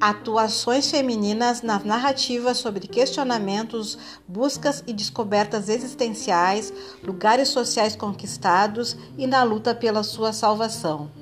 atuações femininas nas narrativas sobre questionamentos, buscas e descobertas existenciais, lugares sociais conquistados e na luta pela sua salvação.